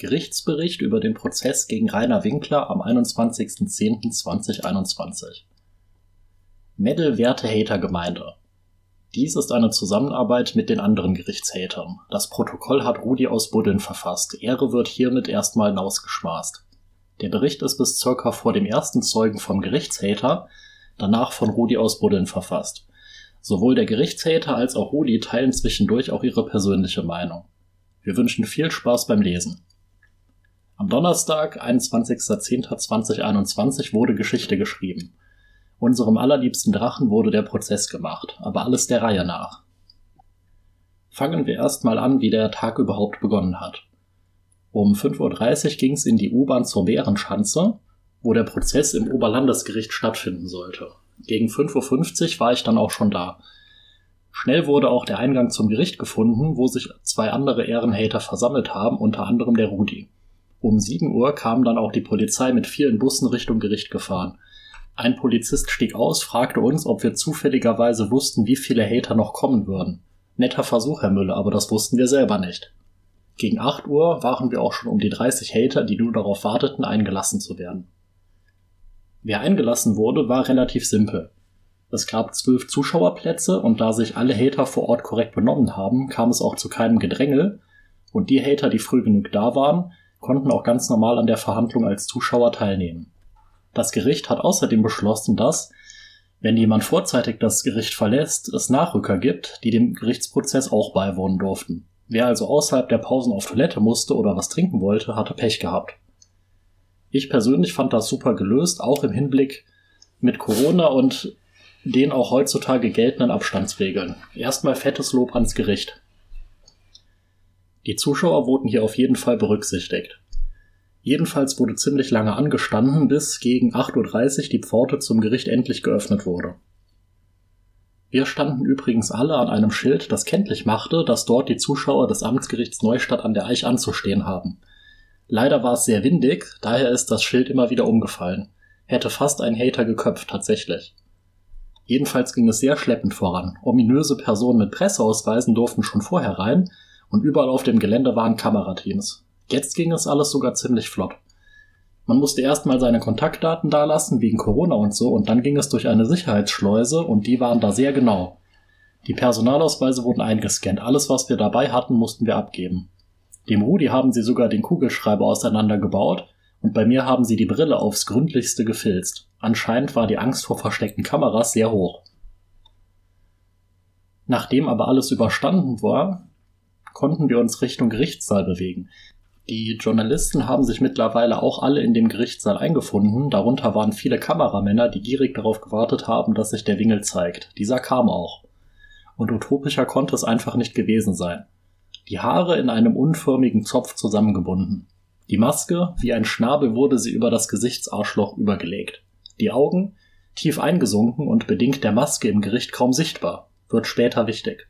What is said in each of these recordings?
Gerichtsbericht über den Prozess gegen Rainer Winkler am 21.10.2021. Medel-Werte-Hater-Gemeinde. Dies ist eine Zusammenarbeit mit den anderen Gerichtshatern. Das Protokoll hat Rudi aus Buddeln verfasst. Ehre wird hiermit erstmal hinausgeschmaßt. Der Bericht ist bis circa vor dem ersten Zeugen vom Gerichtshater, danach von Rudi aus Buddeln verfasst. Sowohl der Gerichtshater als auch Rudi teilen zwischendurch auch ihre persönliche Meinung. Wir wünschen viel Spaß beim Lesen. Am Donnerstag, 21.10.2021, wurde Geschichte geschrieben. Unserem allerliebsten Drachen wurde der Prozess gemacht, aber alles der Reihe nach. Fangen wir erstmal an, wie der Tag überhaupt begonnen hat. Um 5.30 Uhr ging es in die U-Bahn zur Bärenschanze, wo der Prozess im Oberlandesgericht stattfinden sollte. Gegen 5.50 Uhr war ich dann auch schon da. Schnell wurde auch der Eingang zum Gericht gefunden, wo sich zwei andere Ehrenhater versammelt haben, unter anderem der Rudi. Um 7 Uhr kam dann auch die Polizei mit vielen Bussen Richtung Gericht gefahren. Ein Polizist stieg aus, fragte uns, ob wir zufälligerweise wussten, wie viele Hater noch kommen würden. Netter Versuch, Herr Müller, aber das wussten wir selber nicht. Gegen 8 Uhr waren wir auch schon um die 30 Hater, die nur darauf warteten, eingelassen zu werden. Wer eingelassen wurde, war relativ simpel. Es gab zwölf Zuschauerplätze und da sich alle Hater vor Ort korrekt benommen haben, kam es auch zu keinem Gedrängel und die Hater, die früh genug da waren, konnten auch ganz normal an der Verhandlung als Zuschauer teilnehmen. Das Gericht hat außerdem beschlossen, dass, wenn jemand vorzeitig das Gericht verlässt, es Nachrücker gibt, die dem Gerichtsprozess auch beiwohnen durften. Wer also außerhalb der Pausen auf Toilette musste oder was trinken wollte, hatte Pech gehabt. Ich persönlich fand das super gelöst, auch im Hinblick mit Corona und den auch heutzutage geltenden Abstandsregeln. Erstmal fettes Lob ans Gericht. Die Zuschauer wurden hier auf jeden Fall berücksichtigt. Jedenfalls wurde ziemlich lange angestanden, bis gegen 8.30 Uhr die Pforte zum Gericht endlich geöffnet wurde. Wir standen übrigens alle an einem Schild, das kenntlich machte, dass dort die Zuschauer des Amtsgerichts Neustadt an der Eich anzustehen haben. Leider war es sehr windig, daher ist das Schild immer wieder umgefallen. Hätte fast ein Hater geköpft, tatsächlich. Jedenfalls ging es sehr schleppend voran. Ominöse Personen mit Presseausweisen durften schon vorher rein, und überall auf dem Gelände waren Kamerateams. Jetzt ging es alles sogar ziemlich flott. Man musste erstmal seine Kontaktdaten dalassen, wegen Corona und so, und dann ging es durch eine Sicherheitsschleuse und die waren da sehr genau. Die Personalausweise wurden eingescannt, alles was wir dabei hatten, mussten wir abgeben. Dem Rudi haben sie sogar den Kugelschreiber auseinandergebaut und bei mir haben sie die Brille aufs gründlichste gefilzt. Anscheinend war die Angst vor versteckten Kameras sehr hoch. Nachdem aber alles überstanden war, konnten wir uns Richtung Gerichtssaal bewegen. Die Journalisten haben sich mittlerweile auch alle in dem Gerichtssaal eingefunden, darunter waren viele Kameramänner, die gierig darauf gewartet haben, dass sich der Wingel zeigt. Dieser kam auch. Und utopischer konnte es einfach nicht gewesen sein. Die Haare in einem unförmigen Zopf zusammengebunden. Die Maske, wie ein Schnabel, wurde sie über das Gesichtsarschloch übergelegt. Die Augen, tief eingesunken und bedingt der Maske im Gericht kaum sichtbar, wird später wichtig.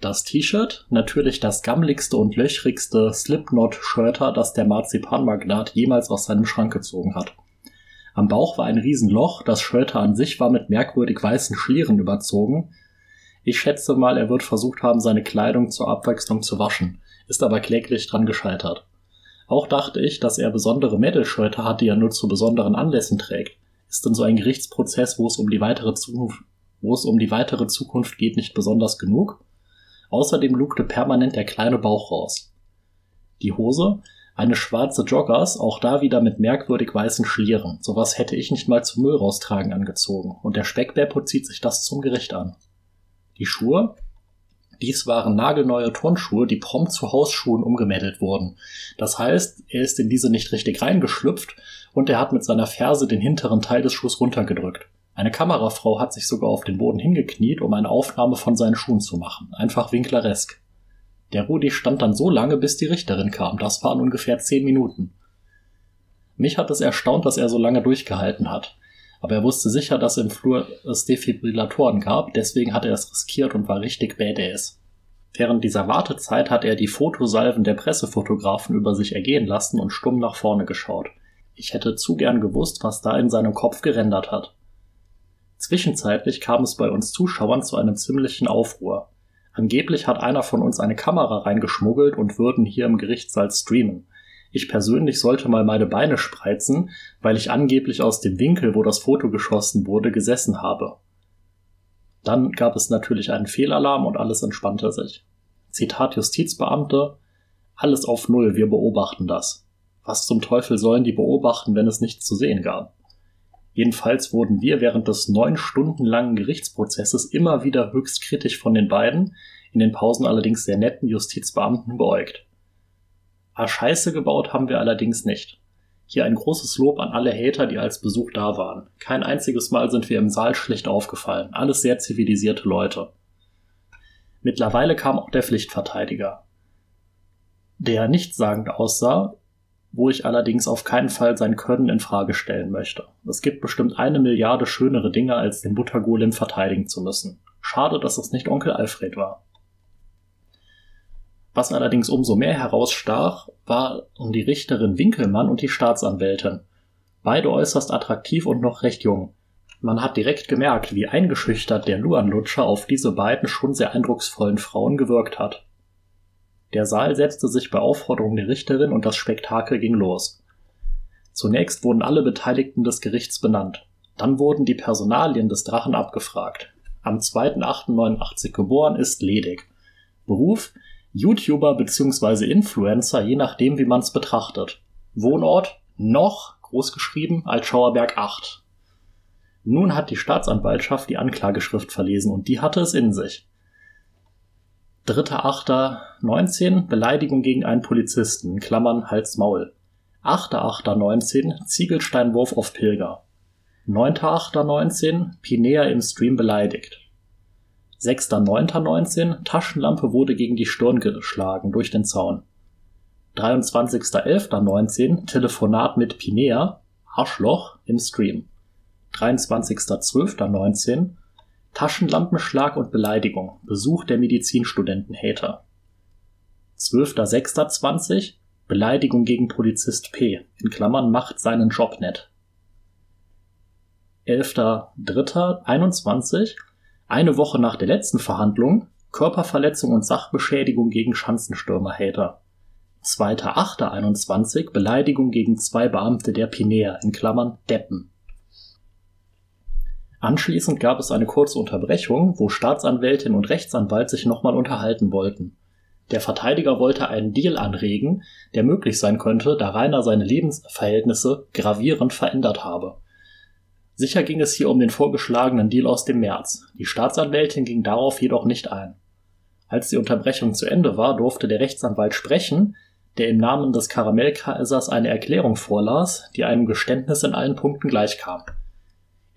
Das T-Shirt, natürlich das gammligste und löchrigste Slipknot-Shirter, das der Marzipanmagnat jemals aus seinem Schrank gezogen hat. Am Bauch war ein Riesenloch, das Shirter an sich war mit merkwürdig weißen Schlieren überzogen. Ich schätze mal, er wird versucht haben, seine Kleidung zur Abwechslung zu waschen, ist aber kläglich dran gescheitert. Auch dachte ich, dass er besondere Metal-Shirter hat, die er nur zu besonderen Anlässen trägt. Ist denn so ein Gerichtsprozess, wo es um die weitere Zukunft, wo es um die weitere Zukunft geht, nicht besonders genug? Außerdem lugte permanent der kleine Bauch raus. Die Hose, eine schwarze Joggers, auch da wieder mit merkwürdig weißen Schlieren. Sowas hätte ich nicht mal zum Müll raustragen angezogen. Und der Speckbärpo zieht sich das zum Gericht an. Die Schuhe? Dies waren nagelneue Turnschuhe, die prompt zu Hausschuhen umgemeldet wurden. Das heißt, er ist in diese nicht richtig reingeschlüpft und er hat mit seiner Ferse den hinteren Teil des Schuhs runtergedrückt. Eine Kamerafrau hat sich sogar auf den Boden hingekniet, um eine Aufnahme von seinen Schuhen zu machen. Einfach winkleresk. Der Rudi stand dann so lange, bis die Richterin kam. Das waren ungefähr zehn Minuten. Mich hat es erstaunt, dass er so lange durchgehalten hat. Aber er wusste sicher, dass im Flur es Defibrillatoren gab, deswegen hat er es riskiert und war richtig badass. Während dieser Wartezeit hat er die Fotosalven der Pressefotografen über sich ergehen lassen und stumm nach vorne geschaut. Ich hätte zu gern gewusst, was da in seinem Kopf gerendert hat. Zwischenzeitlich kam es bei uns Zuschauern zu einem ziemlichen Aufruhr. Angeblich hat einer von uns eine Kamera reingeschmuggelt und würden hier im Gerichtssaal streamen. ich persönlich sollte mal meine Beine spreizen, weil ich angeblich aus dem Winkel, wo das Foto geschossen wurde, gesessen habe. Dann gab es natürlich einen Fehlalarm und alles entspannte sich. Zitat Justizbeamte, alles auf Null, wir beobachten das. Was zum Teufel sollen die beobachten, wenn es nichts zu sehen gab? Jedenfalls wurden wir während des neun Stunden langen Gerichtsprozesses immer wieder höchst kritisch von den beiden, in den Pausen allerdings sehr netten Justizbeamten beäugt. A Scheiße gebaut haben wir allerdings nicht. Hier ein großes Lob an alle Hater, die als Besuch da waren. Kein einziges Mal sind wir im Saal schlecht aufgefallen. Alles sehr zivilisierte Leute. Mittlerweile kam auch der Pflichtverteidiger, der nichtssagend aussah, wo ich allerdings auf keinen Fall sein Können in Frage stellen möchte. Es gibt bestimmt eine Milliarde schönere Dinge, als den Buttergolem verteidigen zu müssen. Schade, dass es nicht Onkel Alfred war. Was allerdings umso mehr herausstach, war um die Richterin Winkelmann und die Staatsanwältin. Beide äußerst attraktiv und noch recht jung. Man hat direkt gemerkt, wie eingeschüchtert der Luan-Lutscher auf diese beiden schon sehr eindrucksvollen Frauen gewirkt hat. Der Saal setzte sich bei Aufforderung der Richterin und das Spektakel ging los. Zunächst wurden alle Beteiligten des Gerichts benannt. Dann wurden die Personalien des Drachen abgefragt. Am 2.8.89 geboren ist ledig. Beruf YouTuber bzw. Influencer, je nachdem, wie man es betrachtet. Wohnort noch großgeschrieben als Schauerberg 8. Nun hat die Staatsanwaltschaft die Anklageschrift verlesen und die hatte es in sich. 3.8.19 Beleidigung gegen einen Polizisten, Klammern Hals-Maul. 8.8.19 Ziegelsteinwurf auf Pilger. 9.8.19 Pinea im Stream beleidigt. 6.9.19 Taschenlampe wurde gegen die Stirn geschlagen durch den Zaun. 23.11.19 Telefonat mit Pinea, Arschloch im Stream. 23.12.19 Taschenlampenschlag und Beleidigung, Besuch der Medizinstudenten-Hater. 12.06.20 Beleidigung gegen Polizist P, in Klammern macht seinen Job nett. 11.03.21 eine Woche nach der letzten Verhandlung Körperverletzung und Sachbeschädigung gegen Schanzenstürmer-Hater. 2.8.21 Beleidigung gegen zwei Beamte der Pinea in Klammern Deppen. Anschließend gab es eine kurze Unterbrechung, wo Staatsanwältin und Rechtsanwalt sich nochmal unterhalten wollten. Der Verteidiger wollte einen Deal anregen, der möglich sein könnte, da Rainer seine Lebensverhältnisse gravierend verändert habe. Sicher ging es hier um den vorgeschlagenen Deal aus dem März. Die Staatsanwältin ging darauf jedoch nicht ein. Als die Unterbrechung zu Ende war, durfte der Rechtsanwalt sprechen, der im Namen des Karamellkaisers eine Erklärung vorlas, die einem Geständnis in allen Punkten gleichkam.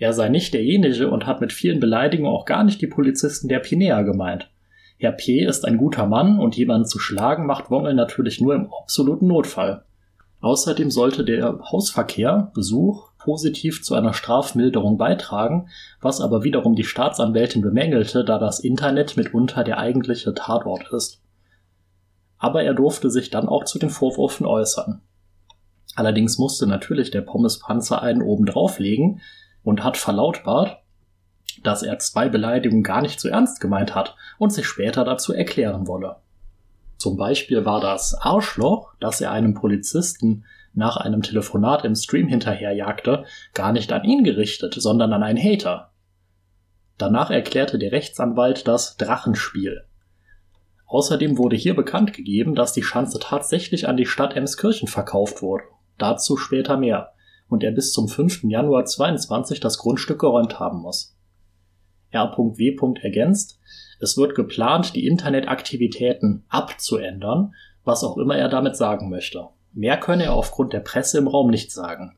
Er sei nicht derjenige und hat mit vielen Beleidigungen auch gar nicht die Polizisten der Pinea gemeint. Herr P. ist ein guter Mann und jemanden zu schlagen macht Wongel natürlich nur im absoluten Notfall. Außerdem sollte der Hausverkehr, Besuch, positiv zu einer Strafmilderung beitragen, was aber wiederum die Staatsanwältin bemängelte, da das Internet mitunter der eigentliche Tatort ist. Aber er durfte sich dann auch zu den Vorwürfen äußern. Allerdings musste natürlich der Pommespanzer einen oben drauflegen und hat verlautbart, dass er zwei Beleidigungen gar nicht so ernst gemeint hat und sich später dazu erklären wolle. Zum Beispiel war das Arschloch, das er einem Polizisten nach einem Telefonat im Stream hinterherjagte, gar nicht an ihn gerichtet, sondern an einen Hater. Danach erklärte der Rechtsanwalt das Drachenspiel. Außerdem wurde hier bekannt gegeben, dass die Schanze tatsächlich an die Stadt Emskirchen verkauft wurde. Dazu später mehr. Und er bis zum 5. Januar 22 das Grundstück geräumt haben muss. R.W. ergänzt, es wird geplant, die Internetaktivitäten abzuändern, was auch immer er damit sagen möchte. Mehr könne er aufgrund der Presse im Raum nicht sagen.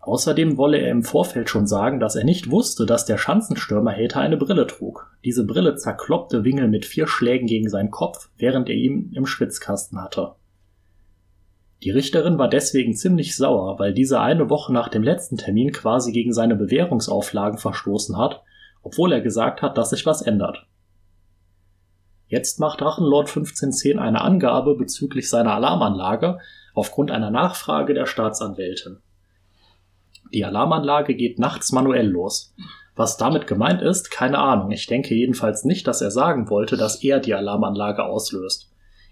Außerdem wolle er im Vorfeld schon sagen, dass er nicht wusste, dass der Schanzenstürmer-Hater eine Brille trug. Diese Brille zerkloppte Wingel mit vier Schlägen gegen seinen Kopf, während er ihn im Schwitzkasten hatte. Die Richterin war deswegen ziemlich sauer, weil dieser eine Woche nach dem letzten Termin quasi gegen seine Bewährungsauflagen verstoßen hat, obwohl er gesagt hat, dass sich was ändert. Jetzt macht Drachenlord 1510 eine Angabe bezüglich seiner Alarmanlage aufgrund einer Nachfrage der Staatsanwältin. Die Alarmanlage geht nachts manuell los. Was damit gemeint ist, keine Ahnung. Ich denke jedenfalls nicht, dass er sagen wollte, dass er die Alarmanlage auslöst.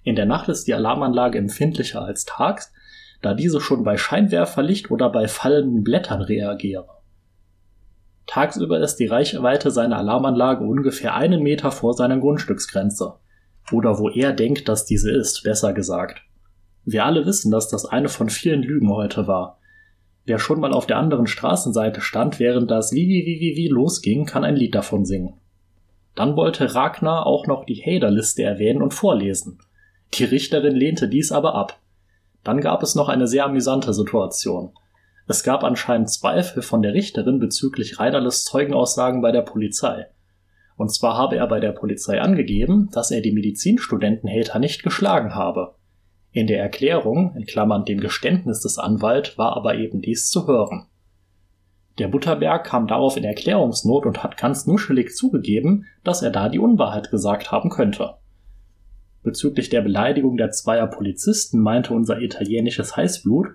In der Nacht ist die Alarmanlage empfindlicher als tags, da diese schon bei Scheinwerferlicht oder bei fallenden Blättern reagiere. Tagsüber ist die Reichweite seiner Alarmanlage ungefähr einen Meter vor seiner Grundstücksgrenze. Oder wo er denkt, dass diese ist, besser gesagt. Wir alle wissen, dass das eine von vielen Lügen heute war. Wer schon mal auf der anderen Straßenseite stand, während das wie wie wie wie losging, kann ein Lied davon singen. Dann wollte Ragnar auch noch die Hader-Liste erwähnen und vorlesen. Die Richterin lehnte dies aber ab. Dann gab es noch eine sehr amüsante Situation. Es gab anscheinend Zweifel von der Richterin bezüglich Reinerles Zeugenaussagen bei der Polizei. Und zwar habe er bei der Polizei angegeben, dass er die Medizinstudenten Hater nicht geschlagen habe. In der Erklärung, in Klammern dem Geständnis des Anwalts, war aber eben dies zu hören. Der Butterberg kam darauf in Erklärungsnot und hat ganz nuschelig zugegeben, dass er da die Unwahrheit gesagt haben könnte. Bezüglich der Beleidigung der zweier Polizisten meinte unser italienisches Heißblut,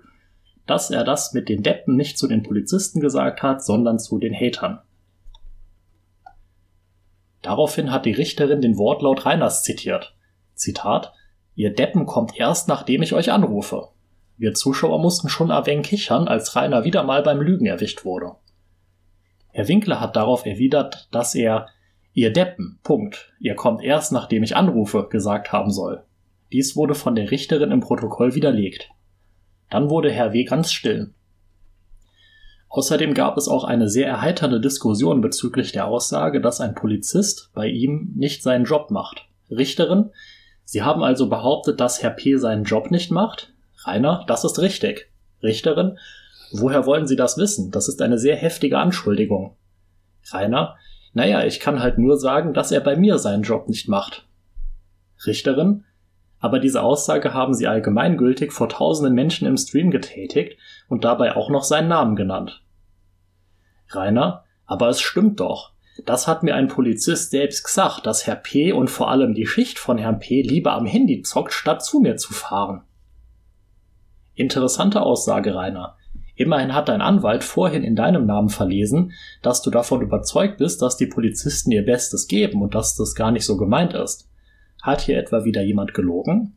dass er das mit den Deppen nicht zu den Polizisten gesagt hat, sondern zu den Hatern. Daraufhin hat die Richterin den Wortlaut Reiners zitiert. Zitat Ihr Deppen kommt erst, nachdem ich euch anrufe. Wir Zuschauer mussten schon wenig kichern, als Rainer wieder mal beim Lügen erwischt wurde. Herr Winkler hat darauf erwidert, dass er Ihr Deppen, Punkt, ihr kommt erst, nachdem ich anrufe, gesagt haben soll. Dies wurde von der Richterin im Protokoll widerlegt. Dann wurde Herr W. ganz still. Außerdem gab es auch eine sehr erheiternde Diskussion bezüglich der Aussage, dass ein Polizist bei ihm nicht seinen Job macht. Richterin, Sie haben also behauptet, dass Herr P. seinen Job nicht macht? Rainer, das ist richtig. Richterin, woher wollen Sie das wissen? Das ist eine sehr heftige Anschuldigung. Rainer, naja, ich kann halt nur sagen, dass er bei mir seinen Job nicht macht. Richterin, aber diese Aussage haben Sie allgemeingültig vor tausenden Menschen im Stream getätigt und dabei auch noch seinen Namen genannt. Rainer, aber es stimmt doch. Das hat mir ein Polizist selbst gesagt, dass Herr P. und vor allem die Schicht von Herrn P. lieber am Handy zockt, statt zu mir zu fahren. Interessante Aussage, Rainer. Immerhin hat dein Anwalt vorhin in deinem Namen verlesen, dass du davon überzeugt bist, dass die Polizisten ihr Bestes geben und dass das gar nicht so gemeint ist. Hat hier etwa wieder jemand gelogen?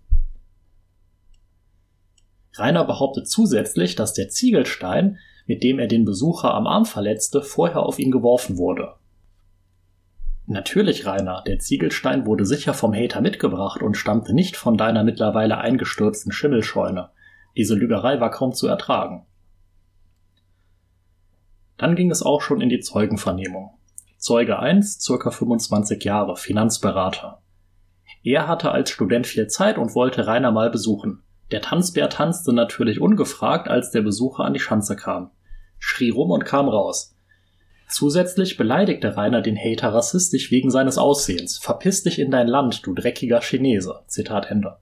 Rainer behauptet zusätzlich, dass der Ziegelstein, mit dem er den Besucher am Arm verletzte, vorher auf ihn geworfen wurde. Natürlich, Rainer, der Ziegelstein wurde sicher vom Hater mitgebracht und stammte nicht von deiner mittlerweile eingestürzten Schimmelscheune. Diese Lügerei war kaum zu ertragen. Dann ging es auch schon in die Zeugenvernehmung. Zeuge 1, circa 25 Jahre, Finanzberater. Er hatte als Student viel Zeit und wollte Rainer mal besuchen. Der Tanzbär tanzte natürlich ungefragt, als der Besucher an die Schanze kam. Schrie rum und kam raus. Zusätzlich beleidigte Rainer den Hater rassistisch wegen seines Aussehens. Verpiss dich in dein Land, du dreckiger Chinese. Zitat Ende.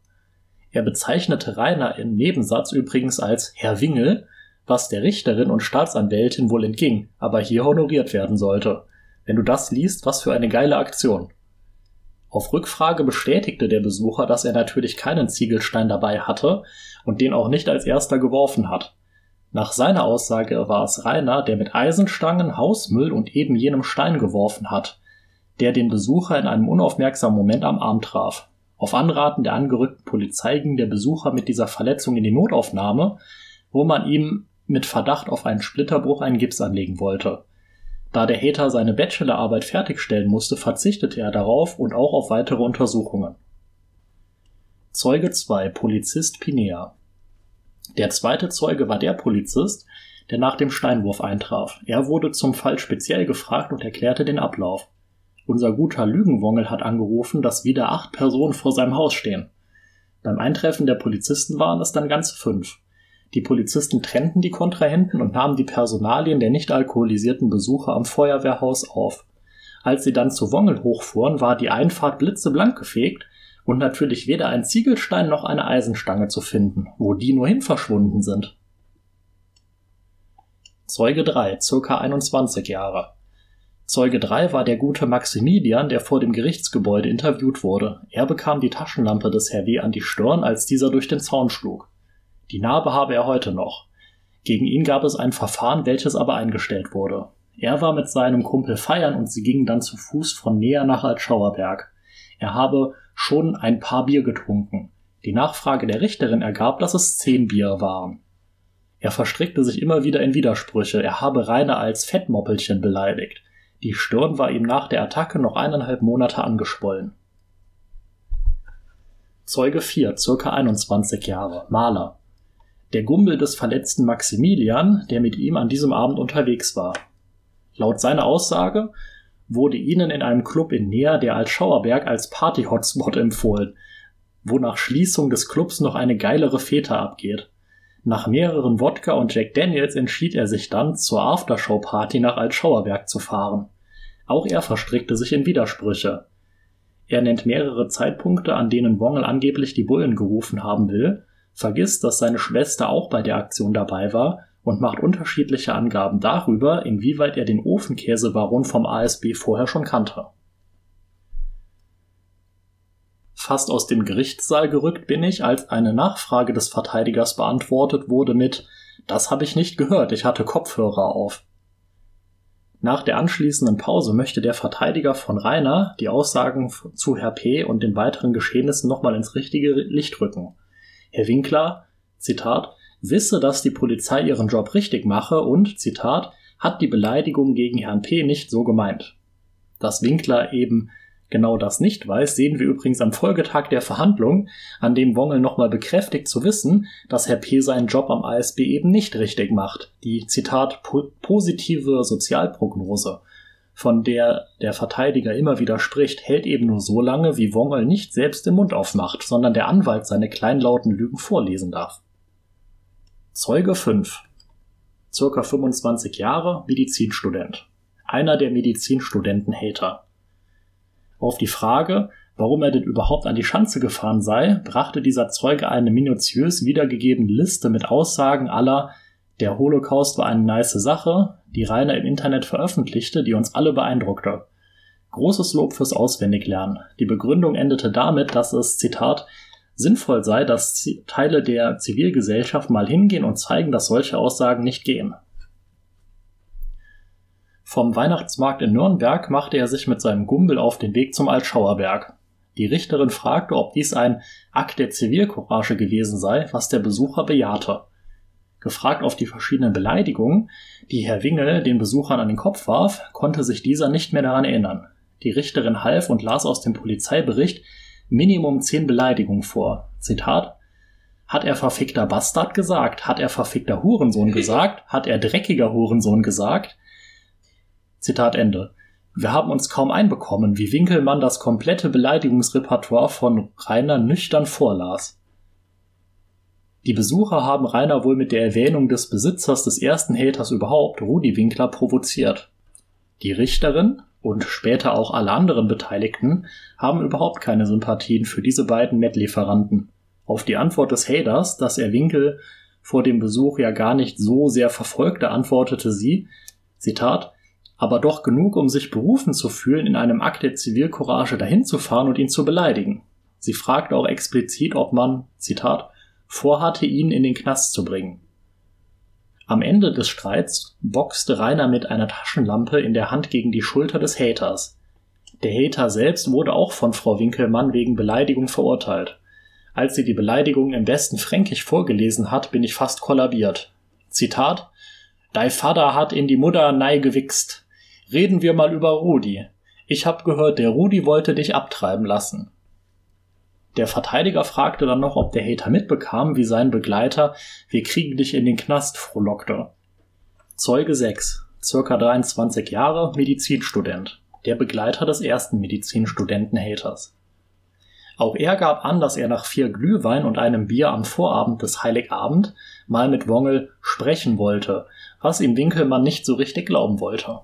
Er bezeichnete Rainer im Nebensatz übrigens als Herr Wingel, was der Richterin und Staatsanwältin wohl entging, aber hier honoriert werden sollte. Wenn du das liest, was für eine geile Aktion. Auf Rückfrage bestätigte der Besucher, dass er natürlich keinen Ziegelstein dabei hatte und den auch nicht als erster geworfen hat. Nach seiner Aussage war es Rainer, der mit Eisenstangen, Hausmüll und eben jenem Stein geworfen hat, der den Besucher in einem unaufmerksamen Moment am Arm traf. Auf Anraten der angerückten Polizei ging der Besucher mit dieser Verletzung in die Notaufnahme, wo man ihm mit Verdacht auf einen Splitterbruch einen Gips anlegen wollte. Da der Hater seine Bachelorarbeit fertigstellen musste, verzichtete er darauf und auch auf weitere Untersuchungen. Zeuge 2 Polizist Pinea der zweite Zeuge war der Polizist, der nach dem Steinwurf eintraf. Er wurde zum Fall speziell gefragt und erklärte den Ablauf. Unser guter Lügenwongel hat angerufen, dass wieder acht Personen vor seinem Haus stehen. Beim Eintreffen der Polizisten waren es dann ganze fünf. Die Polizisten trennten die Kontrahenten und nahmen die Personalien der nicht alkoholisierten Besucher am Feuerwehrhaus auf. Als sie dann zu Wongel hochfuhren, war die Einfahrt blitzeblank gefegt und natürlich weder ein Ziegelstein noch eine Eisenstange zu finden, wo die nur hin verschwunden sind. Zeuge 3, circa 21 Jahre. Zeuge 3 war der gute Maximilian, der vor dem Gerichtsgebäude interviewt wurde. Er bekam die Taschenlampe des Herr W. an die Stirn, als dieser durch den Zaun schlug. Die Narbe habe er heute noch. Gegen ihn gab es ein Verfahren, welches aber eingestellt wurde. Er war mit seinem Kumpel feiern und sie gingen dann zu Fuß von näher nach Altschauerberg. Er habe schon ein paar Bier getrunken. Die Nachfrage der Richterin ergab, dass es zehn Bier waren. Er verstrickte sich immer wieder in Widersprüche, er habe Rainer als Fettmoppelchen beleidigt. Die Stirn war ihm nach der Attacke noch eineinhalb Monate angeschwollen. Zeuge 4, circa 21 Jahre, Maler. Der Gumbel des verletzten Maximilian, der mit ihm an diesem Abend unterwegs war. Laut seiner Aussage wurde ihnen in einem Club in Näher der Altschauerberg als Party-Hotspot empfohlen, wo nach Schließung des Clubs noch eine geilere Feta abgeht. Nach mehreren Wodka und Jack Daniels entschied er sich dann, zur Aftershow-Party nach Altschauerberg zu fahren. Auch er verstrickte sich in Widersprüche. Er nennt mehrere Zeitpunkte, an denen Wongel angeblich die Bullen gerufen haben will, vergisst, dass seine Schwester auch bei der Aktion dabei war und macht unterschiedliche Angaben darüber, inwieweit er den Ofenkäsebaron vom ASB vorher schon kannte. Fast aus dem Gerichtssaal gerückt bin ich, als eine Nachfrage des Verteidigers beantwortet wurde mit Das habe ich nicht gehört, ich hatte Kopfhörer auf. Nach der anschließenden Pause möchte der Verteidiger von Rainer die Aussagen zu Herr P. und den weiteren Geschehnissen nochmal ins richtige Licht rücken. Herr Winkler, Zitat, wisse, dass die Polizei ihren Job richtig mache und, Zitat, hat die Beleidigung gegen Herrn P. nicht so gemeint. Dass Winkler eben genau das nicht weiß, sehen wir übrigens am Folgetag der Verhandlung, an dem Wongel nochmal bekräftigt zu wissen, dass Herr P. seinen Job am ASB eben nicht richtig macht. Die, Zitat, po positive Sozialprognose, von der der Verteidiger immer wieder spricht, hält eben nur so lange, wie Wongel nicht selbst den Mund aufmacht, sondern der Anwalt seine kleinlauten Lügen vorlesen darf. Zeuge 5. Circa 25 Jahre, Medizinstudent. Einer der Medizinstudenten-Hater. Auf die Frage, warum er denn überhaupt an die Schanze gefahren sei, brachte dieser Zeuge eine minutiös wiedergegebene Liste mit Aussagen aller der Holocaust war eine nice Sache, die Rainer im Internet veröffentlichte, die uns alle beeindruckte. Großes Lob fürs Auswendiglernen. Die Begründung endete damit, dass es, Zitat, sinnvoll sei, dass Teile der Zivilgesellschaft mal hingehen und zeigen, dass solche Aussagen nicht gehen. Vom Weihnachtsmarkt in Nürnberg machte er sich mit seinem Gumbel auf den Weg zum Altschauerberg. Die Richterin fragte, ob dies ein Akt der Zivilcourage gewesen sei, was der Besucher bejahte. Gefragt auf die verschiedenen Beleidigungen, die Herr Wingel den Besuchern an den Kopf warf, konnte sich dieser nicht mehr daran erinnern. Die Richterin half und las aus dem Polizeibericht, Minimum zehn Beleidigungen vor. Zitat hat er verfickter Bastard gesagt? Hat er verfickter Hurensohn gesagt? Hat er dreckiger Hurensohn gesagt? Zitat Ende. Wir haben uns kaum einbekommen, wie Winkelmann das komplette Beleidigungsrepertoire von Rainer nüchtern vorlas. Die Besucher haben Rainer wohl mit der Erwähnung des Besitzers des ersten Haters überhaupt, Rudi Winkler, provoziert. Die Richterin, und später auch alle anderen Beteiligten haben überhaupt keine Sympathien für diese beiden Met-Lieferanten. Auf die Antwort des Haders, dass er Winkel vor dem Besuch ja gar nicht so sehr verfolgte, antwortete sie, Zitat, aber doch genug, um sich berufen zu fühlen, in einem Akt der Zivilcourage dahin zu fahren und ihn zu beleidigen. Sie fragte auch explizit, ob man, Zitat, vorhatte, ihn in den Knast zu bringen. Am Ende des Streits boxte Rainer mit einer Taschenlampe in der Hand gegen die Schulter des Haters. Der Hater selbst wurde auch von Frau Winkelmann wegen Beleidigung verurteilt. Als sie die Beleidigung im besten Fränkisch vorgelesen hat, bin ich fast kollabiert. Zitat Dei Vater hat in die Mutter nei gewichst. Reden wir mal über Rudi. Ich hab gehört, der Rudi wollte dich abtreiben lassen. Der Verteidiger fragte dann noch, ob der Hater mitbekam, wie sein Begleiter Wir kriegen dich in den Knast frohlockte. Zeuge 6, circa 23 Jahre, Medizinstudent, der Begleiter des ersten Medizinstudenten-Haters. Auch er gab an, dass er nach vier Glühwein und einem Bier am Vorabend des Heiligabend mal mit Wongel sprechen wollte, was ihm Winkelmann nicht so richtig glauben wollte.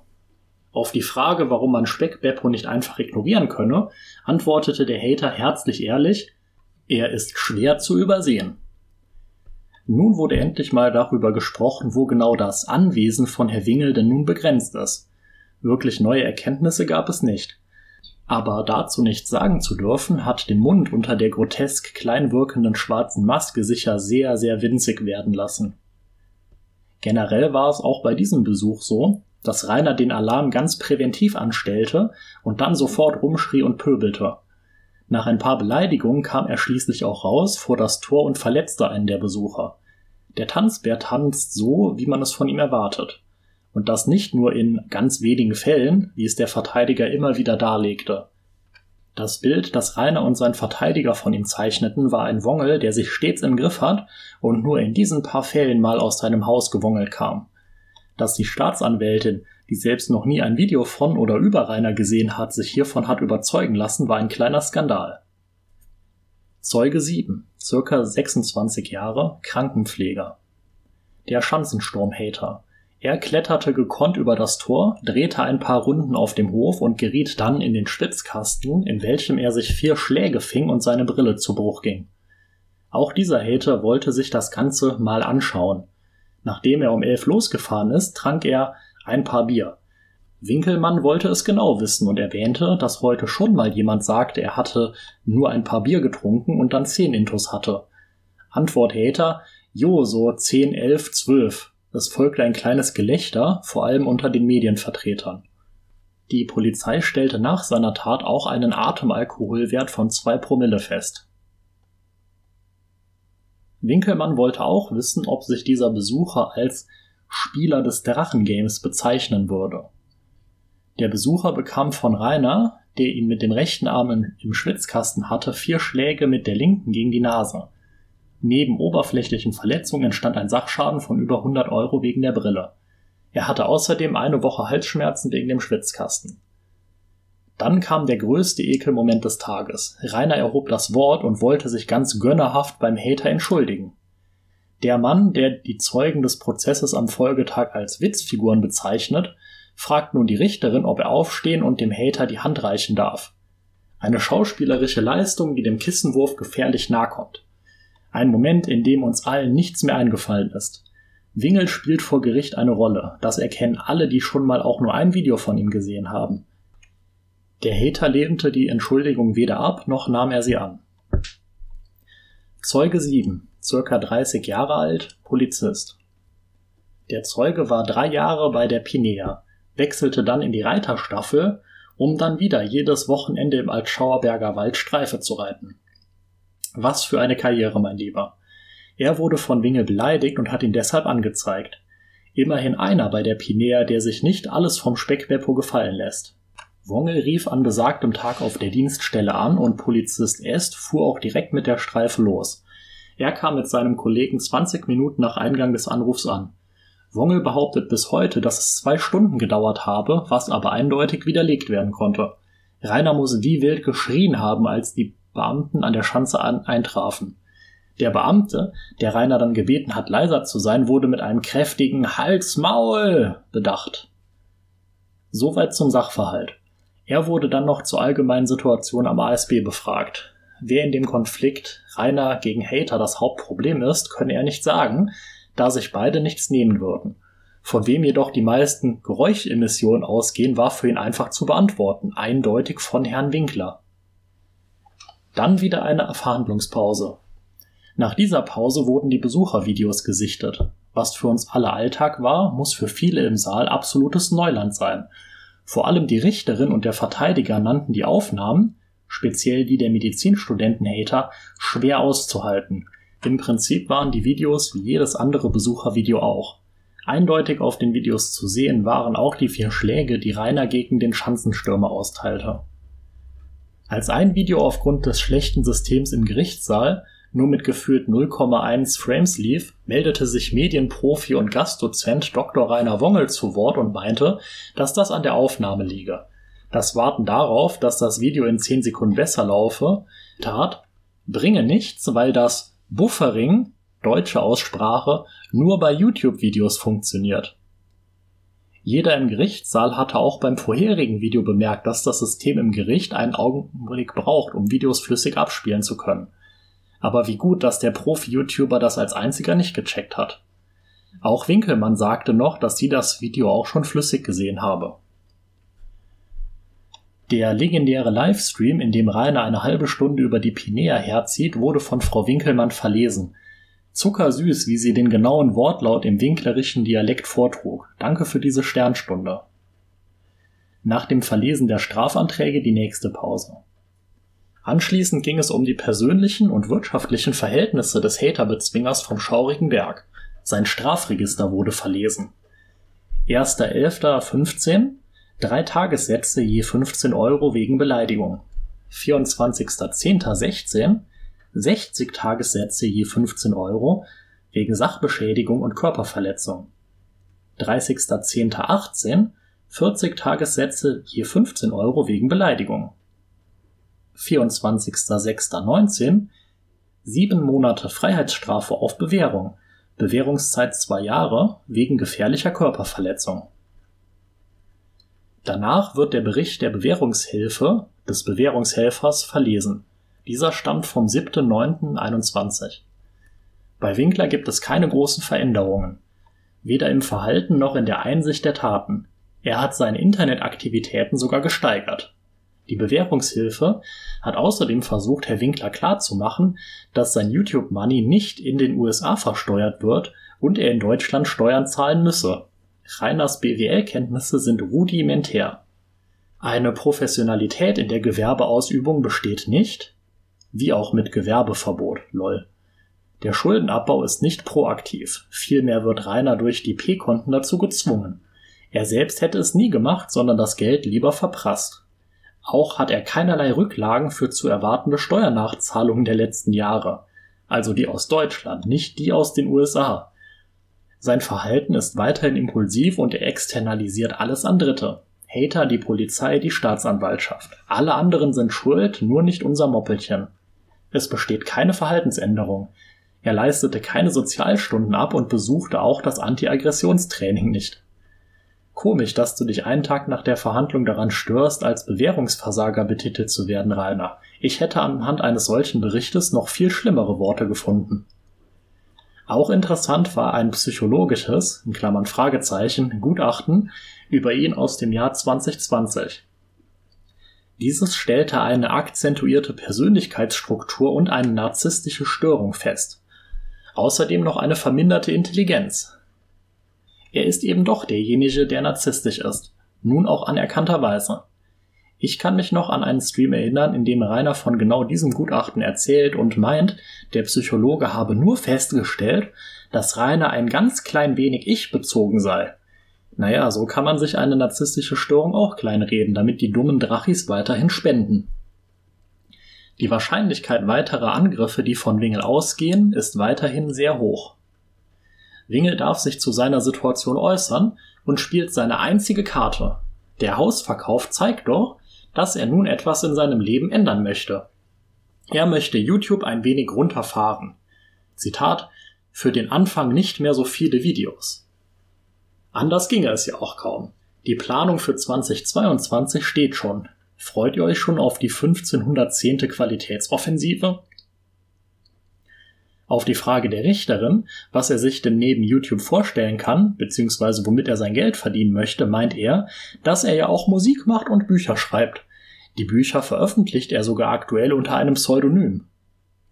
Auf die Frage, warum man Speck-Beppo nicht einfach ignorieren könne, antwortete der Hater herzlich ehrlich, er ist schwer zu übersehen. Nun wurde endlich mal darüber gesprochen, wo genau das Anwesen von Herr Wingel denn nun begrenzt ist. Wirklich neue Erkenntnisse gab es nicht. Aber dazu nichts sagen zu dürfen, hat den Mund unter der grotesk klein wirkenden schwarzen Maske sicher sehr, sehr winzig werden lassen. Generell war es auch bei diesem Besuch so, dass Rainer den Alarm ganz präventiv anstellte und dann sofort rumschrie und pöbelte. Nach ein paar Beleidigungen kam er schließlich auch raus vor das Tor und verletzte einen der Besucher. Der Tanzbär tanzt so, wie man es von ihm erwartet. Und das nicht nur in ganz wenigen Fällen, wie es der Verteidiger immer wieder darlegte. Das Bild, das Rainer und sein Verteidiger von ihm zeichneten, war ein Wongel, der sich stets im Griff hat und nur in diesen paar Fällen mal aus seinem Haus gewongelt kam. Dass die Staatsanwältin, die selbst noch nie ein Video von oder über Rainer gesehen hat, sich hiervon hat überzeugen lassen, war ein kleiner Skandal. Zeuge 7, circa 26 Jahre, Krankenpfleger. Der Schanzensturm-Hater. Er kletterte gekonnt über das Tor, drehte ein paar Runden auf dem Hof und geriet dann in den Schwitzkasten, in welchem er sich vier Schläge fing und seine Brille zu Bruch ging. Auch dieser Hater wollte sich das Ganze mal anschauen. Nachdem er um elf losgefahren ist, trank er ein paar Bier. Winkelmann wollte es genau wissen und erwähnte, dass heute schon mal jemand sagte, er hatte nur ein paar Bier getrunken und dann zehn Intus hatte. Antwort Hater, jo, so zehn, elf, zwölf. Es folgte ein kleines Gelächter, vor allem unter den Medienvertretern. Die Polizei stellte nach seiner Tat auch einen Atemalkoholwert von zwei Promille fest. Winkelmann wollte auch wissen, ob sich dieser Besucher als Spieler des Drachengames bezeichnen würde. Der Besucher bekam von Rainer, der ihn mit dem rechten Arm im Schwitzkasten hatte, vier Schläge mit der linken gegen die Nase. Neben oberflächlichen Verletzungen entstand ein Sachschaden von über 100 Euro wegen der Brille. Er hatte außerdem eine Woche Halsschmerzen wegen dem Schwitzkasten. Dann kam der größte Ekelmoment des Tages. Rainer erhob das Wort und wollte sich ganz gönnerhaft beim Hater entschuldigen. Der Mann, der die Zeugen des Prozesses am Folgetag als Witzfiguren bezeichnet, fragt nun die Richterin, ob er aufstehen und dem Hater die Hand reichen darf. Eine schauspielerische Leistung, die dem Kissenwurf gefährlich nahe kommt. Ein Moment, in dem uns allen nichts mehr eingefallen ist. Wingel spielt vor Gericht eine Rolle. Das erkennen alle, die schon mal auch nur ein Video von ihm gesehen haben. Der Hater lehnte die Entschuldigung weder ab, noch nahm er sie an. Zeuge 7, circa 30 Jahre alt, Polizist. Der Zeuge war drei Jahre bei der Pinea, wechselte dann in die Reiterstaffel, um dann wieder jedes Wochenende im Altschauerberger Wald Streife zu reiten. Was für eine Karriere, mein Lieber. Er wurde von Winge beleidigt und hat ihn deshalb angezeigt. Immerhin einer bei der Pinea, der sich nicht alles vom Speckbeppo gefallen lässt. Wongel rief an besagtem Tag auf der Dienststelle an und Polizist Est fuhr auch direkt mit der Streife los. Er kam mit seinem Kollegen 20 Minuten nach Eingang des Anrufs an. Wongel behauptet bis heute, dass es zwei Stunden gedauert habe, was aber eindeutig widerlegt werden konnte. Rainer muss wie wild geschrien haben, als die Beamten an der Schanze an, eintrafen. Der Beamte, der Rainer dann gebeten hat, leiser zu sein, wurde mit einem kräftigen Hals Maul bedacht. Soweit zum Sachverhalt. Er wurde dann noch zur allgemeinen Situation am ASB befragt. Wer in dem Konflikt Rainer gegen Hater das Hauptproblem ist, könne er nicht sagen, da sich beide nichts nehmen würden. Von wem jedoch die meisten Geräuschemissionen ausgehen, war für ihn einfach zu beantworten, eindeutig von Herrn Winkler. Dann wieder eine Verhandlungspause. Nach dieser Pause wurden die Besuchervideos gesichtet. Was für uns alle Alltag war, muss für viele im Saal absolutes Neuland sein. Vor allem die Richterin und der Verteidiger nannten die Aufnahmen, speziell die der Medizinstudenten-Hater, schwer auszuhalten. Im Prinzip waren die Videos wie jedes andere Besuchervideo auch. Eindeutig auf den Videos zu sehen waren auch die vier Schläge, die Rainer gegen den Schanzenstürmer austeilte. Als ein Video aufgrund des schlechten Systems im Gerichtssaal nur mit gefühlt 0,1 Frames lief, meldete sich Medienprofi und Gastdozent Dr. Rainer Wongel zu Wort und meinte, dass das an der Aufnahme liege. Das Warten darauf, dass das Video in 10 Sekunden besser laufe, tat, bringe nichts, weil das Buffering, deutsche Aussprache, nur bei YouTube-Videos funktioniert. Jeder im Gerichtssaal hatte auch beim vorherigen Video bemerkt, dass das System im Gericht einen Augenblick braucht, um Videos flüssig abspielen zu können. Aber wie gut, dass der Profi-YouTuber das als einziger nicht gecheckt hat. Auch Winkelmann sagte noch, dass sie das Video auch schon flüssig gesehen habe. Der legendäre Livestream, in dem Rainer eine halbe Stunde über die Pinea herzieht, wurde von Frau Winkelmann verlesen. Zuckersüß, wie sie den genauen Wortlaut im winklerischen Dialekt vortrug. Danke für diese Sternstunde. Nach dem Verlesen der Strafanträge die nächste Pause. Anschließend ging es um die persönlichen und wirtschaftlichen Verhältnisse des Haterbezwingers vom Schaurigen Berg. Sein Strafregister wurde verlesen. 1.11.15 drei Tagessätze je 15 Euro wegen Beleidigung. 24.10.16 60 Tagessätze je 15 Euro wegen Sachbeschädigung und Körperverletzung. 30.10.18 40 Tagessätze je 15 Euro wegen Beleidigung. 24.06.19 sieben Monate Freiheitsstrafe auf Bewährung, Bewährungszeit zwei Jahre wegen gefährlicher Körperverletzung. Danach wird der Bericht der Bewährungshilfe des Bewährungshelfers verlesen. Dieser stammt vom 7.9.21. Bei Winkler gibt es keine großen Veränderungen, weder im Verhalten noch in der Einsicht der Taten. Er hat seine Internetaktivitäten sogar gesteigert. Die Bewährungshilfe hat außerdem versucht, Herr Winkler klarzumachen, dass sein YouTube Money nicht in den USA versteuert wird und er in Deutschland Steuern zahlen müsse. Reiners BWL-Kenntnisse sind rudimentär. Eine Professionalität in der Gewerbeausübung besteht nicht, wie auch mit Gewerbeverbot, lol. Der Schuldenabbau ist nicht proaktiv, vielmehr wird Rainer durch die P-Konten dazu gezwungen. Er selbst hätte es nie gemacht, sondern das Geld lieber verprasst. Auch hat er keinerlei Rücklagen für zu erwartende Steuernachzahlungen der letzten Jahre, also die aus Deutschland, nicht die aus den USA. Sein Verhalten ist weiterhin impulsiv und er externalisiert alles an Dritte. Hater, die Polizei, die Staatsanwaltschaft. Alle anderen sind schuld, nur nicht unser Moppelchen. Es besteht keine Verhaltensänderung. Er leistete keine Sozialstunden ab und besuchte auch das Anti-Aggressionstraining nicht. Komisch, dass du dich einen Tag nach der Verhandlung daran störst, als Bewährungsversager betitelt zu werden, Rainer. Ich hätte anhand eines solchen Berichtes noch viel schlimmere Worte gefunden. Auch interessant war ein psychologisches Gutachten über ihn aus dem Jahr 2020. Dieses stellte eine akzentuierte Persönlichkeitsstruktur und eine narzisstische Störung fest. Außerdem noch eine verminderte Intelligenz. Er ist eben doch derjenige, der narzisstisch ist, nun auch anerkannterweise ich kann mich noch an einen Stream erinnern, in dem Rainer von genau diesem Gutachten erzählt und meint, der Psychologe habe nur festgestellt, dass Rainer ein ganz klein wenig ich bezogen sei. Naja, so kann man sich eine narzisstische Störung auch kleinreden, damit die dummen Drachis weiterhin spenden. Die Wahrscheinlichkeit weiterer Angriffe, die von Wingel ausgehen, ist weiterhin sehr hoch. Wingel darf sich zu seiner Situation äußern und spielt seine einzige Karte. Der Hausverkauf zeigt doch, dass er nun etwas in seinem Leben ändern möchte. Er möchte YouTube ein wenig runterfahren. Zitat, für den Anfang nicht mehr so viele Videos. Anders ginge es ja auch kaum. Die Planung für 2022 steht schon. Freut ihr euch schon auf die 1510. Qualitätsoffensive? Auf die Frage der Richterin, was er sich denn neben YouTube vorstellen kann, beziehungsweise womit er sein Geld verdienen möchte, meint er, dass er ja auch Musik macht und Bücher schreibt. Die Bücher veröffentlicht er sogar aktuell unter einem Pseudonym.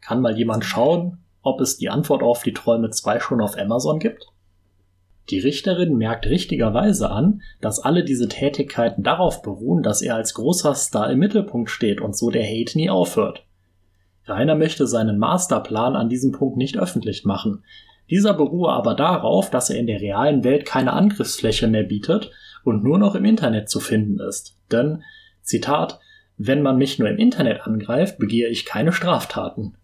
Kann mal jemand schauen, ob es die Antwort auf die Träume 2 schon auf Amazon gibt? Die Richterin merkt richtigerweise an, dass alle diese Tätigkeiten darauf beruhen, dass er als großer Star im Mittelpunkt steht und so der Hate nie aufhört. Rainer möchte seinen Masterplan an diesem Punkt nicht öffentlich machen. Dieser beruhe aber darauf, dass er in der realen Welt keine Angriffsfläche mehr bietet und nur noch im Internet zu finden ist. Denn, Zitat, wenn man mich nur im Internet angreift, begehe ich keine Straftaten.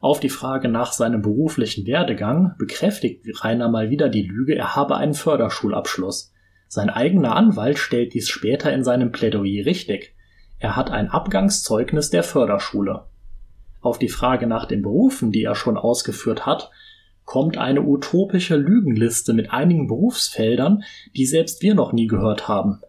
Auf die Frage nach seinem beruflichen Werdegang bekräftigt Rainer mal wieder die Lüge, er habe einen Förderschulabschluss. Sein eigener Anwalt stellt dies später in seinem Plädoyer richtig. Er hat ein Abgangszeugnis der Förderschule. Auf die Frage nach den Berufen, die er schon ausgeführt hat, kommt eine utopische Lügenliste mit einigen Berufsfeldern, die selbst wir noch nie gehört haben.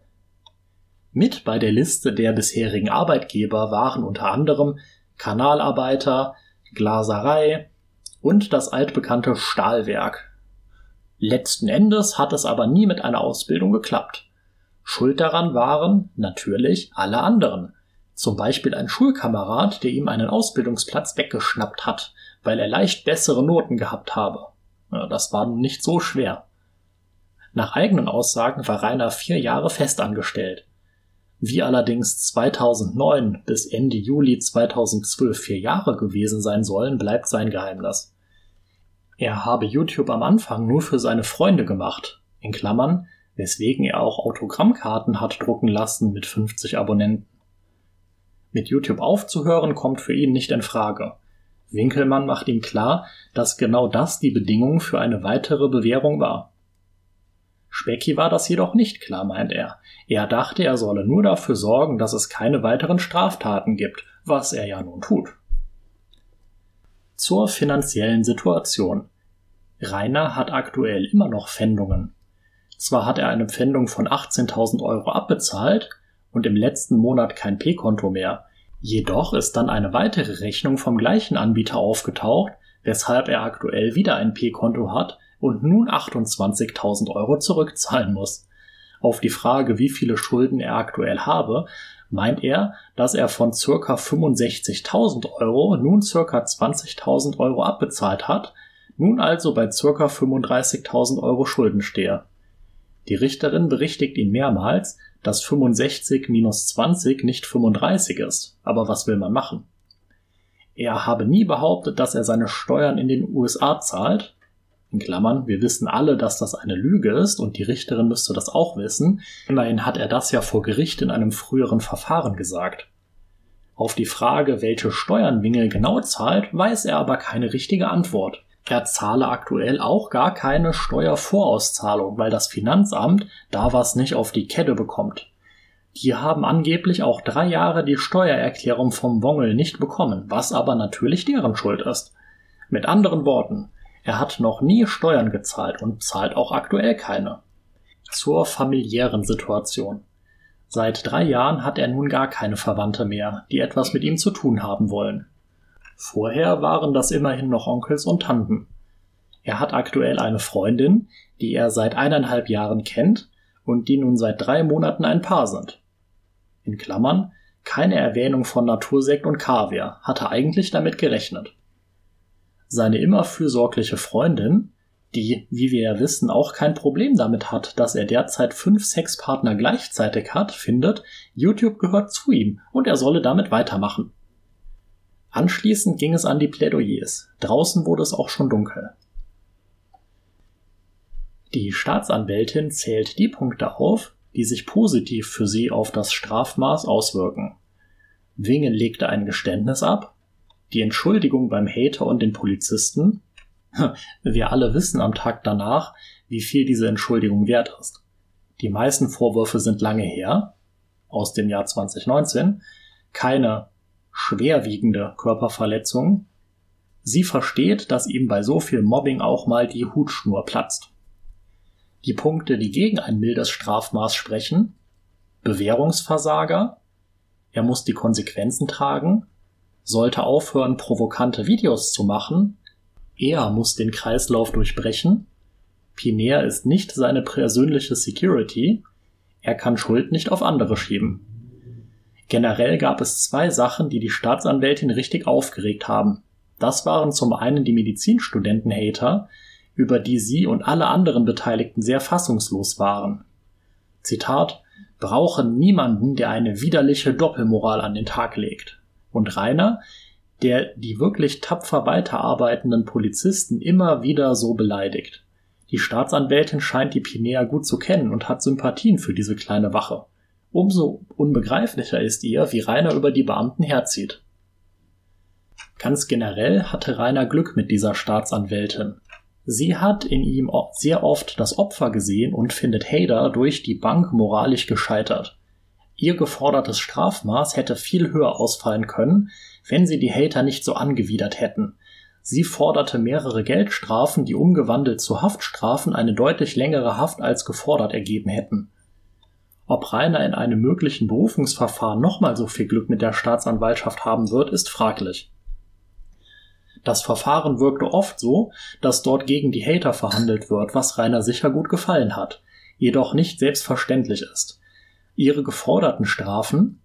Mit bei der Liste der bisherigen Arbeitgeber waren unter anderem Kanalarbeiter, Glaserei und das altbekannte Stahlwerk. Letzten Endes hat es aber nie mit einer Ausbildung geklappt. Schuld daran waren natürlich alle anderen. Zum Beispiel ein Schulkamerad, der ihm einen Ausbildungsplatz weggeschnappt hat, weil er leicht bessere Noten gehabt habe. Das war nun nicht so schwer. Nach eigenen Aussagen war Rainer vier Jahre festangestellt. Wie allerdings 2009 bis Ende Juli 2012 vier Jahre gewesen sein sollen, bleibt sein Geheimnis. Er habe YouTube am Anfang nur für seine Freunde gemacht, in Klammern, weswegen er auch Autogrammkarten hat drucken lassen mit 50 Abonnenten. Mit YouTube aufzuhören kommt für ihn nicht in Frage. Winkelmann macht ihm klar, dass genau das die Bedingung für eine weitere Bewährung war. Specki war das jedoch nicht klar, meint er. Er dachte, er solle nur dafür sorgen, dass es keine weiteren Straftaten gibt, was er ja nun tut. Zur finanziellen Situation. Rainer hat aktuell immer noch Pfändungen. Zwar hat er eine Pfändung von 18.000 Euro abbezahlt und im letzten Monat kein P-Konto mehr, jedoch ist dann eine weitere Rechnung vom gleichen Anbieter aufgetaucht, weshalb er aktuell wieder ein P-Konto hat und nun 28.000 Euro zurückzahlen muss. Auf die Frage, wie viele Schulden er aktuell habe, meint er, dass er von circa 65.000 Euro nun circa 20.000 Euro abbezahlt hat, nun also bei circa 35.000 Euro Schulden stehe. Die Richterin berichtigt ihn mehrmals, dass 65 minus 20 nicht 35 ist, aber was will man machen? Er habe nie behauptet, dass er seine Steuern in den USA zahlt, in Klammern, wir wissen alle, dass das eine Lüge ist und die Richterin müsste das auch wissen. Immerhin hat er das ja vor Gericht in einem früheren Verfahren gesagt. Auf die Frage, welche Steuern Wingel genau zahlt, weiß er aber keine richtige Antwort. Er zahle aktuell auch gar keine Steuervorauszahlung, weil das Finanzamt da was nicht auf die Kette bekommt. Die haben angeblich auch drei Jahre die Steuererklärung vom Wongel nicht bekommen, was aber natürlich deren Schuld ist. Mit anderen Worten, er hat noch nie Steuern gezahlt und zahlt auch aktuell keine. Zur familiären Situation. Seit drei Jahren hat er nun gar keine Verwandte mehr, die etwas mit ihm zu tun haben wollen. Vorher waren das immerhin noch Onkels und Tanten. Er hat aktuell eine Freundin, die er seit eineinhalb Jahren kennt und die nun seit drei Monaten ein Paar sind. In Klammern, keine Erwähnung von Natursekt und Kaviar, hatte eigentlich damit gerechnet. Seine immer fürsorgliche Freundin, die, wie wir ja wissen, auch kein Problem damit hat, dass er derzeit fünf Sexpartner gleichzeitig hat, findet, YouTube gehört zu ihm und er solle damit weitermachen. Anschließend ging es an die Plädoyers. Draußen wurde es auch schon dunkel. Die Staatsanwältin zählt die Punkte auf, die sich positiv für sie auf das Strafmaß auswirken. Wingen legte ein Geständnis ab, die Entschuldigung beim Hater und den Polizisten. Wir alle wissen am Tag danach, wie viel diese Entschuldigung wert ist. Die meisten Vorwürfe sind lange her, aus dem Jahr 2019, keine schwerwiegende Körperverletzung. Sie versteht, dass ihm bei so viel Mobbing auch mal die Hutschnur platzt. Die Punkte, die gegen ein mildes Strafmaß sprechen, Bewährungsversager, er muss die Konsequenzen tragen, sollte aufhören, provokante Videos zu machen. Er muss den Kreislauf durchbrechen. Pinea ist nicht seine persönliche Security. Er kann Schuld nicht auf andere schieben. Generell gab es zwei Sachen, die die Staatsanwältin richtig aufgeregt haben. Das waren zum einen die Medizinstudenten-Hater, über die sie und alle anderen Beteiligten sehr fassungslos waren. Zitat, brauchen niemanden, der eine widerliche Doppelmoral an den Tag legt und Rainer, der die wirklich tapfer weiterarbeitenden Polizisten immer wieder so beleidigt. Die Staatsanwältin scheint die Pinea gut zu kennen und hat Sympathien für diese kleine Wache. Umso unbegreiflicher ist ihr, wie Rainer über die Beamten herzieht. Ganz generell hatte Rainer Glück mit dieser Staatsanwältin. Sie hat in ihm sehr oft das Opfer gesehen und findet Hader durch die Bank moralisch gescheitert. Ihr gefordertes Strafmaß hätte viel höher ausfallen können, wenn sie die Hater nicht so angewidert hätten. Sie forderte mehrere Geldstrafen, die umgewandelt zu Haftstrafen eine deutlich längere Haft als gefordert ergeben hätten. Ob Rainer in einem möglichen Berufungsverfahren nochmal so viel Glück mit der Staatsanwaltschaft haben wird, ist fraglich. Das Verfahren wirkte oft so, dass dort gegen die Hater verhandelt wird, was Rainer sicher gut gefallen hat, jedoch nicht selbstverständlich ist. Ihre geforderten Strafen?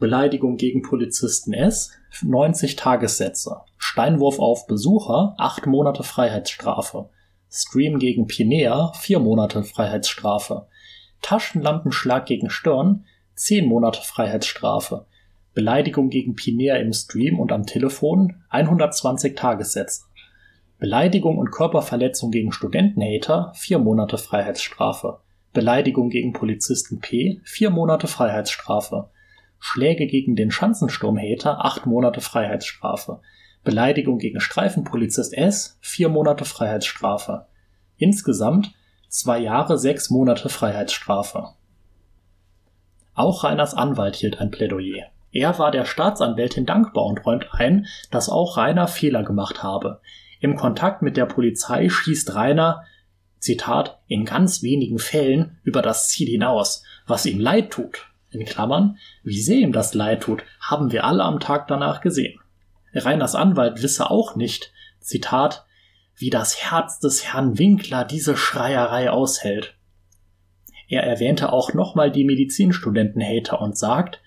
Beleidigung gegen Polizisten S 90 Tagessätze, Steinwurf auf Besucher 8 Monate Freiheitsstrafe, Stream gegen Pinea 4 Monate Freiheitsstrafe, Taschenlampenschlag gegen Stirn 10 Monate Freiheitsstrafe. Beleidigung gegen Pinea im Stream und am Telefon 120 Tagessätze. Beleidigung und Körperverletzung gegen Studentenhater 4 Monate Freiheitsstrafe. Beleidigung gegen Polizisten P 4 Monate Freiheitsstrafe. Schläge gegen den Schanzensturmhater 8 Monate Freiheitsstrafe. Beleidigung gegen Streifenpolizist S 4 Monate Freiheitsstrafe. Insgesamt zwei Jahre sechs Monate Freiheitsstrafe. Auch Reiners Anwalt hielt ein Plädoyer. Er war der Staatsanwältin dankbar und räumt ein, dass auch Rainer Fehler gemacht habe. Im Kontakt mit der Polizei schießt Rainer, Zitat, in ganz wenigen Fällen über das Ziel hinaus, was ihm leid tut. In Klammern, wie sehr ihm das leid tut, haben wir alle am Tag danach gesehen. Reiners Anwalt wisse auch nicht, Zitat, wie das Herz des Herrn Winkler diese Schreierei aushält. Er erwähnte auch nochmal die Medizinstudenten-Hater und sagt,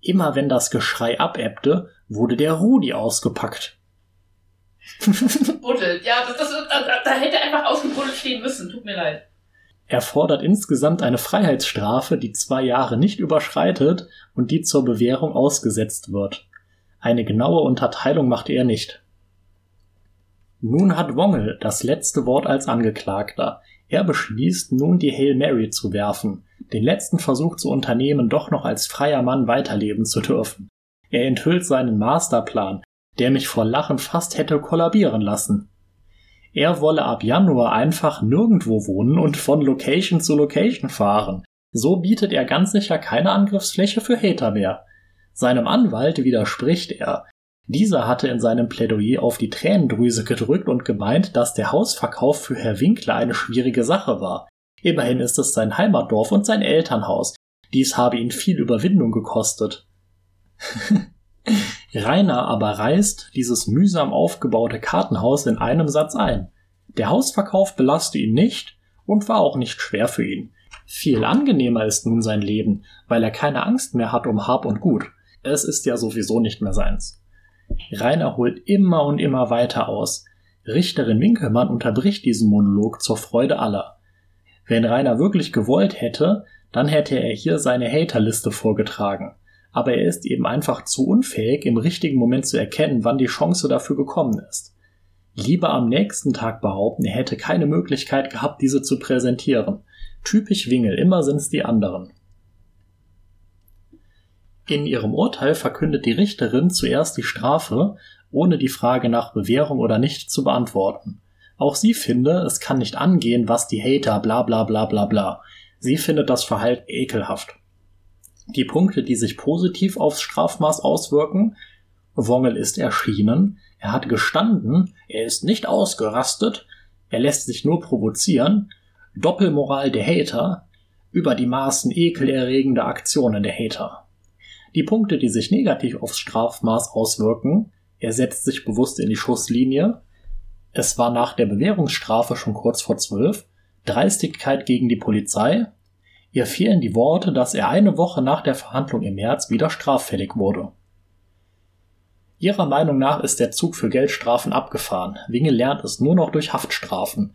immer wenn das Geschrei abebbte, wurde der Rudi ausgepackt. Buddel, ja, das, das, da, da hätte einfach ausgebuddelt stehen müssen, tut mir leid. Er fordert insgesamt eine Freiheitsstrafe, die zwei Jahre nicht überschreitet und die zur Bewährung ausgesetzt wird. Eine genaue Unterteilung machte er nicht. Nun hat Wongel das letzte Wort als Angeklagter. Er beschließt nun die Hail Mary zu werfen, den letzten Versuch zu unternehmen, doch noch als freier Mann weiterleben zu dürfen. Er enthüllt seinen Masterplan, der mich vor Lachen fast hätte kollabieren lassen. Er wolle ab Januar einfach nirgendwo wohnen und von Location zu Location fahren. So bietet er ganz sicher keine Angriffsfläche für Hater mehr. Seinem Anwalt widerspricht er, dieser hatte in seinem Plädoyer auf die Tränendrüse gedrückt und gemeint, dass der Hausverkauf für Herr Winkler eine schwierige Sache war. Immerhin ist es sein Heimatdorf und sein Elternhaus. Dies habe ihn viel Überwindung gekostet. Rainer aber reißt dieses mühsam aufgebaute Kartenhaus in einem Satz ein. Der Hausverkauf belaste ihn nicht und war auch nicht schwer für ihn. Viel angenehmer ist nun sein Leben, weil er keine Angst mehr hat um Hab und Gut. Es ist ja sowieso nicht mehr seins. Rainer holt immer und immer weiter aus. Richterin Winkelmann unterbricht diesen Monolog zur Freude aller. Wenn Rainer wirklich gewollt hätte, dann hätte er hier seine Haterliste vorgetragen. Aber er ist eben einfach zu unfähig, im richtigen Moment zu erkennen, wann die Chance dafür gekommen ist. Lieber am nächsten Tag behaupten, er hätte keine Möglichkeit gehabt, diese zu präsentieren. Typisch Wingel, immer sind's die anderen. In ihrem Urteil verkündet die Richterin zuerst die Strafe, ohne die Frage nach Bewährung oder nicht zu beantworten. Auch sie finde, es kann nicht angehen, was die Hater bla bla bla bla bla. Sie findet das Verhalten ekelhaft. Die Punkte, die sich positiv aufs Strafmaß auswirken, Wongel ist erschienen, er hat gestanden, er ist nicht ausgerastet, er lässt sich nur provozieren, Doppelmoral der Hater, über die Maßen ekelerregende Aktionen der Hater. Die Punkte, die sich negativ aufs Strafmaß auswirken, er setzt sich bewusst in die Schusslinie, es war nach der Bewährungsstrafe schon kurz vor zwölf, Dreistigkeit gegen die Polizei, ihr fehlen die Worte, dass er eine Woche nach der Verhandlung im März wieder straffällig wurde. Ihrer Meinung nach ist der Zug für Geldstrafen abgefahren. Winge lernt es nur noch durch Haftstrafen.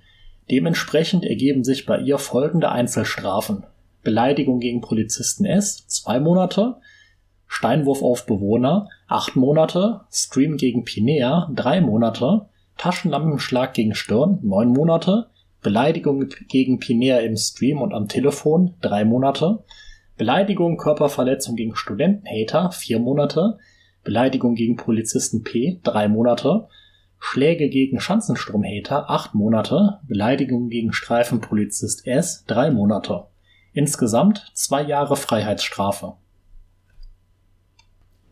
Dementsprechend ergeben sich bei ihr folgende Einzelstrafen. Beleidigung gegen Polizisten S, zwei Monate, Steinwurf auf Bewohner acht Monate, Stream gegen Pinea drei Monate, Taschenlampenschlag gegen Stirn neun Monate, Beleidigung gegen Pinea im Stream und am Telefon drei Monate, Beleidigung, Körperverletzung gegen Studentenhater vier Monate, Beleidigung gegen Polizisten P drei Monate, Schläge gegen Schanzenstromhater acht Monate, Beleidigung gegen Streifenpolizist S drei Monate. Insgesamt zwei Jahre Freiheitsstrafe.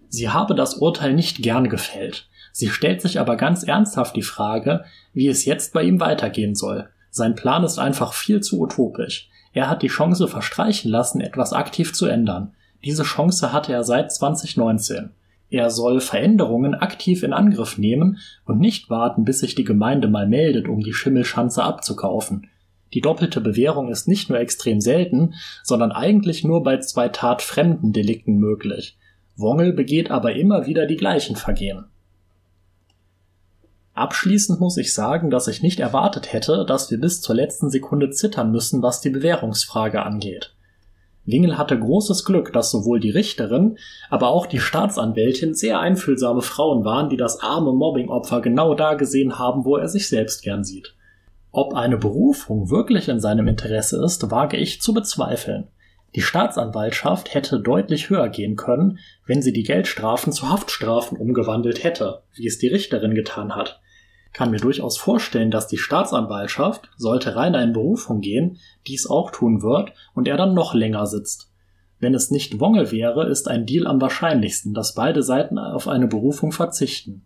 Sie habe das Urteil nicht gern gefällt. Sie stellt sich aber ganz ernsthaft die Frage, wie es jetzt bei ihm weitergehen soll. Sein Plan ist einfach viel zu utopisch. Er hat die Chance verstreichen lassen, etwas aktiv zu ändern. Diese Chance hatte er seit 2019. Er soll Veränderungen aktiv in Angriff nehmen und nicht warten, bis sich die Gemeinde mal meldet, um die Schimmelschanze abzukaufen. Die doppelte Bewährung ist nicht nur extrem selten, sondern eigentlich nur bei zwei tatfremden Delikten möglich. Wongel begeht aber immer wieder die gleichen Vergehen. Abschließend muss ich sagen, dass ich nicht erwartet hätte, dass wir bis zur letzten Sekunde zittern müssen, was die Bewährungsfrage angeht. Wingel hatte großes Glück, dass sowohl die Richterin, aber auch die Staatsanwältin sehr einfühlsame Frauen waren, die das arme Mobbingopfer genau da gesehen haben, wo er sich selbst gern sieht. Ob eine Berufung wirklich in seinem Interesse ist, wage ich zu bezweifeln. Die Staatsanwaltschaft hätte deutlich höher gehen können, wenn sie die Geldstrafen zu Haftstrafen umgewandelt hätte, wie es die Richterin getan hat. Kann mir durchaus vorstellen, dass die Staatsanwaltschaft, sollte Rainer in Berufung gehen, dies auch tun wird und er dann noch länger sitzt. Wenn es nicht Wongel wäre, ist ein Deal am wahrscheinlichsten, dass beide Seiten auf eine Berufung verzichten.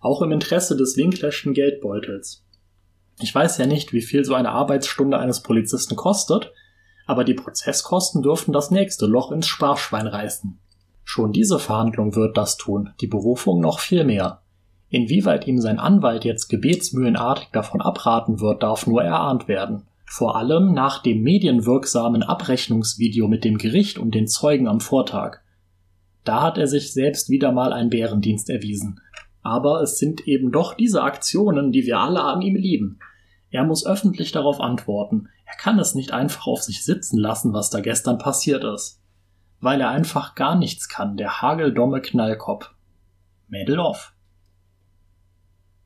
Auch im Interesse des Winklerschen Geldbeutels. Ich weiß ja nicht, wie viel so eine Arbeitsstunde eines Polizisten kostet, aber die Prozesskosten dürften das nächste Loch ins Sparschwein reißen. Schon diese Verhandlung wird das tun, die Berufung noch viel mehr. Inwieweit ihm sein Anwalt jetzt gebetsmühlenartig davon abraten wird, darf nur erahnt werden. Vor allem nach dem medienwirksamen Abrechnungsvideo mit dem Gericht und den Zeugen am Vortag. Da hat er sich selbst wieder mal einen Bärendienst erwiesen. Aber es sind eben doch diese Aktionen, die wir alle an ihm lieben. Er muss öffentlich darauf antworten. Er kann es nicht einfach auf sich sitzen lassen, was da gestern passiert ist. Weil er einfach gar nichts kann, der hageldomme Knallkopf. Mädel off.